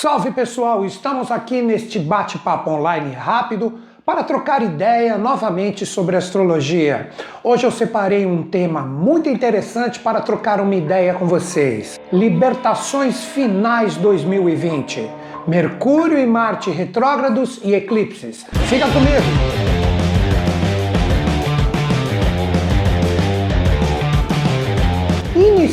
Salve pessoal, estamos aqui neste bate-papo online rápido para trocar ideia novamente sobre astrologia. Hoje eu separei um tema muito interessante para trocar uma ideia com vocês: Libertações Finais 2020. Mercúrio e Marte retrógrados e eclipses. Fica comigo!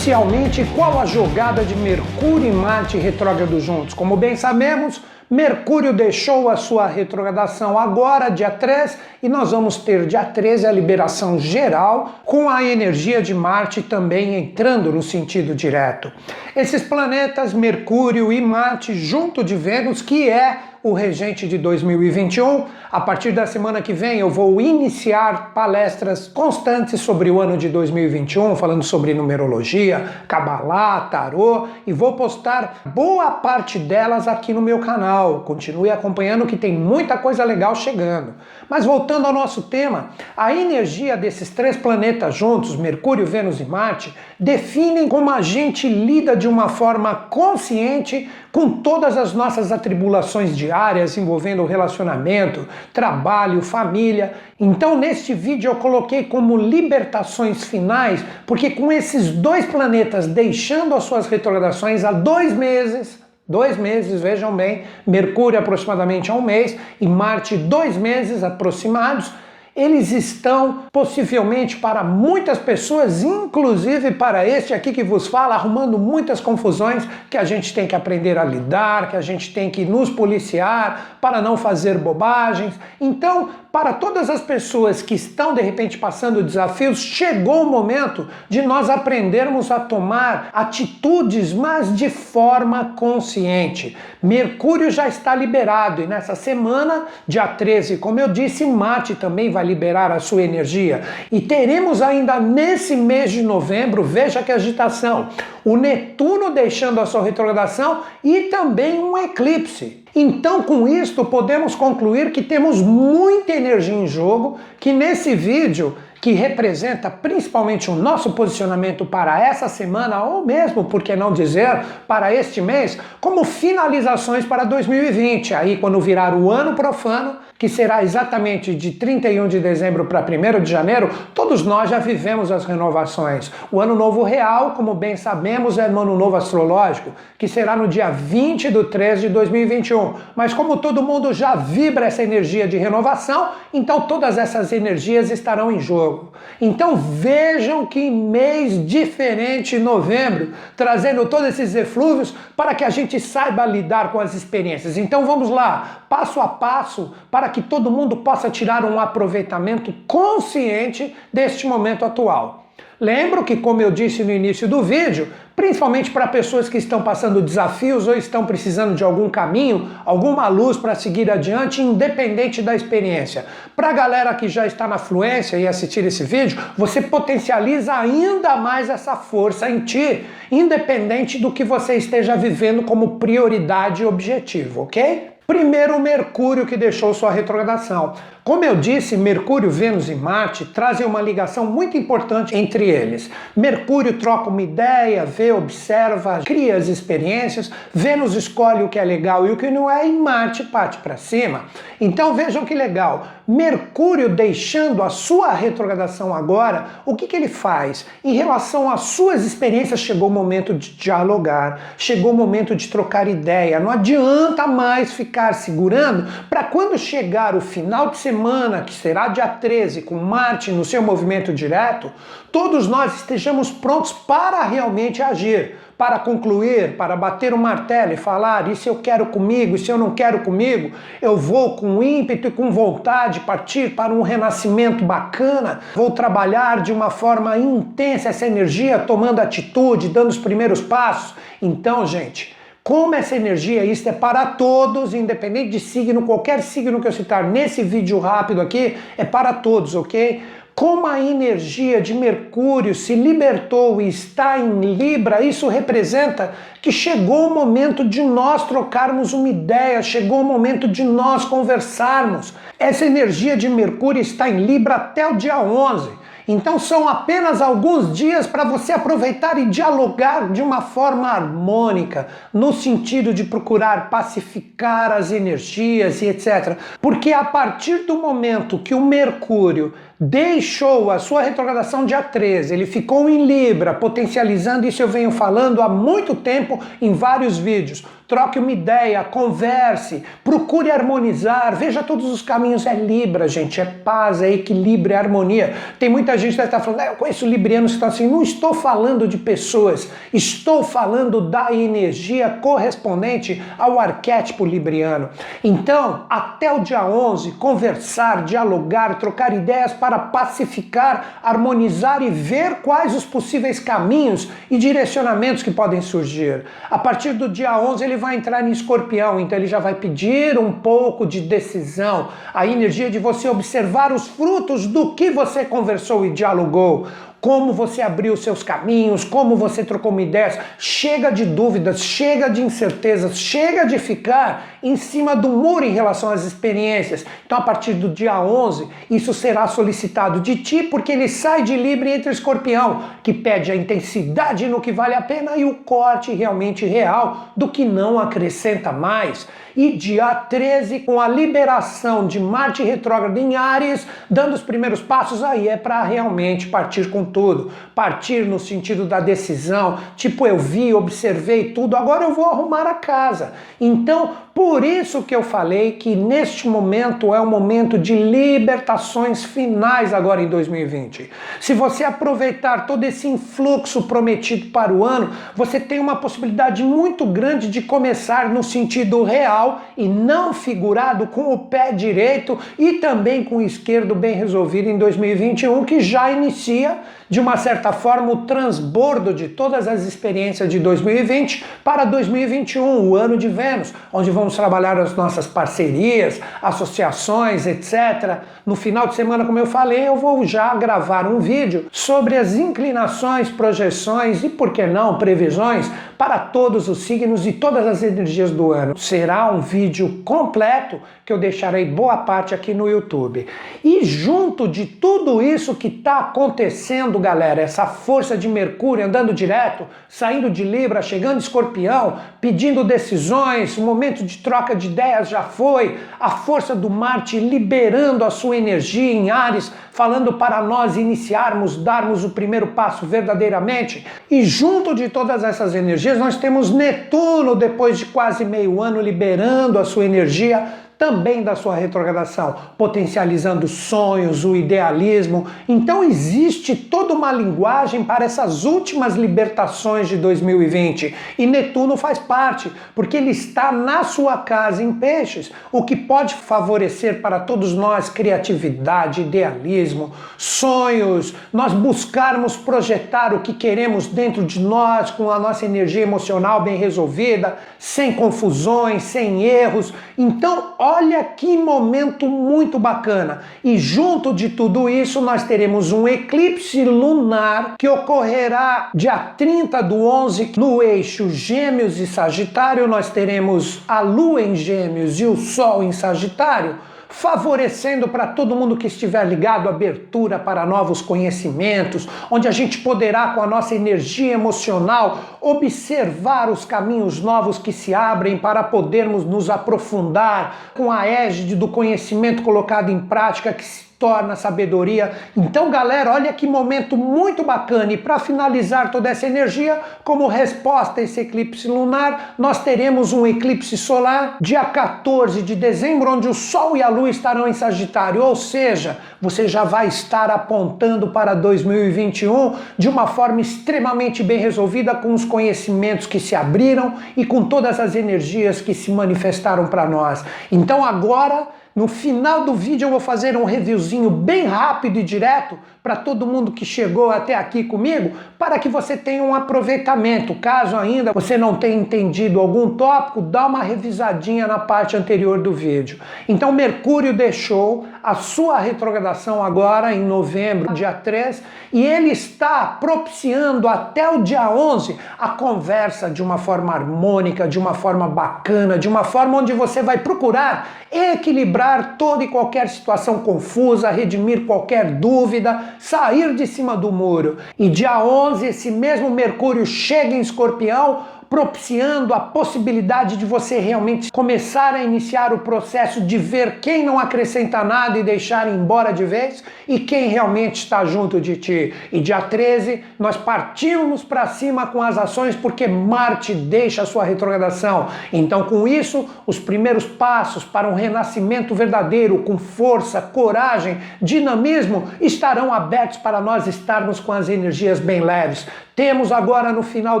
Inicialmente, qual a jogada de Mercúrio e Marte retrógrado juntos? Como bem sabemos, Mercúrio deixou a sua retrogradação agora, dia 3, e nós vamos ter dia 13 a liberação geral, com a energia de Marte também entrando no sentido direto. Esses planetas, Mercúrio e Marte, junto de Vênus, que é o regente de 2021. A partir da semana que vem eu vou iniciar palestras constantes sobre o ano de 2021, falando sobre numerologia, cabalá, tarô e vou postar boa parte delas aqui no meu canal. Continue acompanhando que tem muita coisa legal chegando. Mas voltando ao nosso tema, a energia desses três planetas juntos, Mercúrio, Vênus e Marte, definem como a gente lida de uma forma consciente com todas as nossas atribulações diárias envolvendo relacionamento, trabalho, família. Então, neste vídeo eu coloquei como libertações finais, porque com esses dois planetas deixando as suas retrogradações há dois meses, dois meses, vejam bem, Mercúrio aproximadamente um mês e Marte dois meses aproximados eles estão possivelmente para muitas pessoas, inclusive para este aqui que vos fala, arrumando muitas confusões que a gente tem que aprender a lidar, que a gente tem que nos policiar para não fazer bobagens. Então, para todas as pessoas que estão de repente passando desafios, chegou o momento de nós aprendermos a tomar atitudes, mas de forma consciente. Mercúrio já está liberado e nessa semana, dia 13, como eu disse, Marte também vai liberar a sua energia. E teremos ainda nesse mês de novembro, veja que agitação, o Netuno deixando a sua retrogradação e também um eclipse. Então, com isto, podemos concluir que temos muita energia em jogo, que nesse vídeo que representa principalmente o nosso posicionamento para essa semana, ou mesmo, por que não dizer, para este mês, como finalizações para 2020. Aí, quando virar o ano profano, que será exatamente de 31 de dezembro para 1 de janeiro, todos nós já vivemos as renovações. O ano novo real, como bem sabemos, é no ano novo astrológico, que será no dia 20 de 3 de 2021. Mas como todo mundo já vibra essa energia de renovação, então todas essas energias estarão em jogo. Então vejam que mês diferente novembro, trazendo todos esses eflúvios para que a gente saiba lidar com as experiências. Então vamos lá, passo a passo, para que todo mundo possa tirar um aproveitamento consciente deste momento atual. Lembro que, como eu disse no início do vídeo, principalmente para pessoas que estão passando desafios ou estão precisando de algum caminho, alguma luz para seguir adiante, independente da experiência. Para a galera que já está na fluência e assistir esse vídeo, você potencializa ainda mais essa força em ti, independente do que você esteja vivendo como prioridade e objetivo, ok? Primeiro, Mercúrio que deixou sua retrogradação. Como eu disse, Mercúrio, Vênus e Marte trazem uma ligação muito importante entre eles. Mercúrio troca uma ideia, vê, observa, cria as experiências, Vênus escolhe o que é legal e o que não é, e Marte parte para cima. Então vejam que legal. Mercúrio deixando a sua retrogradação agora, o que, que ele faz? Em relação às suas experiências, chegou o momento de dialogar, chegou o momento de trocar ideia. Não adianta mais ficar segurando para quando chegar o final de semana semana, que será dia 13, com Marte no seu movimento direto, todos nós estejamos prontos para realmente agir, para concluir, para bater o martelo e falar: se eu quero comigo, se eu não quero comigo, eu vou com ímpeto e com vontade partir para um renascimento bacana, vou trabalhar de uma forma intensa essa energia, tomando atitude, dando os primeiros passos. Então, gente como essa energia, isso é para todos, independente de signo, qualquer signo que eu citar nesse vídeo rápido aqui, é para todos, ok? Como a energia de Mercúrio se libertou e está em Libra, isso representa que chegou o momento de nós trocarmos uma ideia, chegou o momento de nós conversarmos. Essa energia de Mercúrio está em Libra até o dia 11. Então são apenas alguns dias para você aproveitar e dialogar de uma forma harmônica, no sentido de procurar pacificar as energias e etc. Porque a partir do momento que o Mercúrio deixou a sua retrogradação dia 13, ele ficou em Libra, potencializando isso eu venho falando há muito tempo em vários vídeos. Troque uma ideia, converse, procure harmonizar, veja todos os caminhos. É Libra, gente, é paz, é equilíbrio, é harmonia. Tem muita gente que está falando, ah, eu conheço librianos que estão assim. Não estou falando de pessoas, estou falando da energia correspondente ao arquétipo libriano. Então, até o dia 11, conversar, dialogar, trocar ideias para pacificar, harmonizar e ver quais os possíveis caminhos e direcionamentos que podem surgir. A partir do dia 11, ele vai entrar em escorpião, então ele já vai pedir um pouco de decisão, a energia de você observar os frutos do que você conversou e dialogou como você abriu seus caminhos, como você trocou uma ideia. Chega de dúvidas, chega de incertezas, chega de ficar em cima do muro em relação às experiências. Então, a partir do dia 11, isso será solicitado de ti, porque ele sai de Libra e entra Escorpião, que pede a intensidade no que vale a pena e o corte realmente real do que não acrescenta mais. E dia 13, com a liberação de Marte retrógrado em Ares, dando os primeiros passos, aí é para realmente partir com tudo. Partir no sentido da decisão, tipo eu vi, observei tudo, agora eu vou arrumar a casa. Então, por isso que eu falei que neste momento é o momento de libertações finais agora em 2020. Se você aproveitar todo esse influxo prometido para o ano, você tem uma possibilidade muito grande de começar no sentido real e não figurado com o pé direito e também com o esquerdo bem resolvido em 2021, que já inicia de uma certa forma, o transbordo de todas as experiências de 2020 para 2021, o ano de Vênus, onde vamos trabalhar as nossas parcerias, associações, etc. No final de semana, como eu falei, eu vou já gravar um vídeo sobre as inclinações, projeções e, por que não, previsões para todos os signos e todas as energias do ano. Será um vídeo completo que eu deixarei boa parte aqui no YouTube. E junto de tudo isso que está acontecendo, galera, essa força de Mercúrio andando direto, saindo de Libra, chegando Escorpião, pedindo decisões, o momento de troca de ideias já foi, a força do Marte liberando a sua energia em Ares, falando para nós iniciarmos, darmos o primeiro passo verdadeiramente. E junto de todas essas energias, nós temos Netuno, depois de quase meio ano, liberando a sua energia também da sua retrogradação, potencializando sonhos, o idealismo. Então existe toda uma linguagem para essas últimas libertações de 2020 e Netuno faz parte, porque ele está na sua casa em Peixes, o que pode favorecer para todos nós criatividade, idealismo, sonhos, nós buscarmos projetar o que queremos dentro de nós com a nossa energia emocional bem resolvida, sem confusões, sem erros. Então, Olha que momento muito bacana! E junto de tudo isso, nós teremos um eclipse lunar que ocorrerá dia 30 do 11 no eixo Gêmeos e Sagitário. Nós teremos a Lua em Gêmeos e o Sol em Sagitário favorecendo para todo mundo que estiver ligado abertura para novos conhecimentos, onde a gente poderá, com a nossa energia emocional, observar os caminhos novos que se abrem para podermos nos aprofundar com a égide do conhecimento colocado em prática que torna sabedoria. Então, galera, olha que momento muito bacana. E para finalizar toda essa energia, como resposta a esse eclipse lunar, nós teremos um eclipse solar dia 14 de dezembro, onde o Sol e a Lua estarão em Sagitário. Ou seja, você já vai estar apontando para 2021 de uma forma extremamente bem resolvida, com os conhecimentos que se abriram e com todas as energias que se manifestaram para nós. Então, agora no final do vídeo eu vou fazer um reviewzinho bem rápido e direto para todo mundo que chegou até aqui comigo, para que você tenha um aproveitamento. Caso ainda você não tenha entendido algum tópico, dá uma revisadinha na parte anterior do vídeo. Então Mercúrio deixou a sua retrogradação agora em novembro, dia 3, e ele está propiciando até o dia 11 a conversa de uma forma harmônica, de uma forma bacana, de uma forma onde você vai procurar equilibrar quebrar toda e qualquer situação confusa, redimir qualquer dúvida, sair de cima do muro. E dia 11, esse mesmo Mercúrio chega em Escorpião propiciando a possibilidade de você realmente começar a iniciar o processo de ver quem não acrescenta nada e deixar embora de vez e quem realmente está junto de ti. E dia 13, nós partimos para cima com as ações porque Marte deixa a sua retrogradação. Então, com isso, os primeiros passos para um renascimento verdadeiro, com força, coragem, dinamismo, estarão abertos para nós estarmos com as energias bem leves. Temos agora no final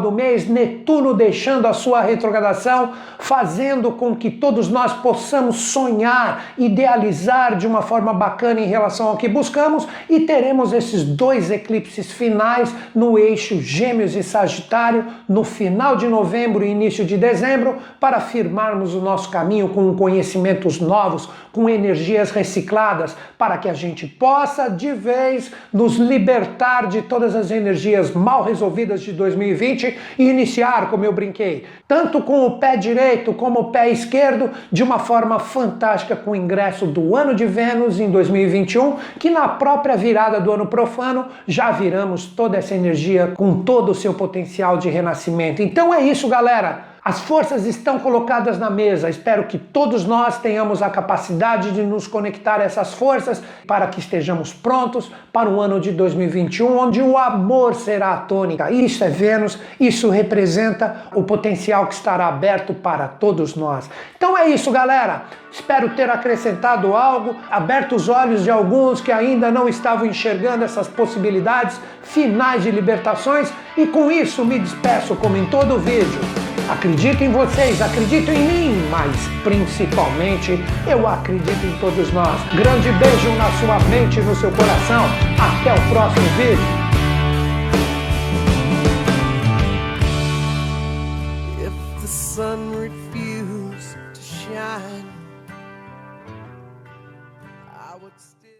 do mês Netuno deixando a sua retrogradação, fazendo com que todos nós possamos sonhar, idealizar de uma forma bacana em relação ao que buscamos e teremos esses dois eclipses finais no eixo Gêmeos e Sagitário no final de novembro e início de dezembro para firmarmos o nosso caminho com conhecimentos novos, com energias recicladas, para que a gente possa de vez nos libertar de todas as energias mal resolvidas resolvidas de 2020 e iniciar, como eu brinquei, tanto com o pé direito como o pé esquerdo, de uma forma fantástica com o ingresso do ano de Vênus em 2021, que na própria virada do ano profano já viramos toda essa energia com todo o seu potencial de renascimento. Então é isso, galera. As forças estão colocadas na mesa. Espero que todos nós tenhamos a capacidade de nos conectar a essas forças para que estejamos prontos para o ano de 2021, onde o amor será a tônica. Isso é Vênus, isso representa o potencial que estará aberto para todos nós. Então é isso, galera. Espero ter acrescentado algo, aberto os olhos de alguns que ainda não estavam enxergando essas possibilidades finais de libertações e com isso me despeço como em todo o vídeo. Acredito em vocês, acredito em mim, mas principalmente eu acredito em todos nós. Grande beijo na sua mente e no seu coração. Até o próximo vídeo.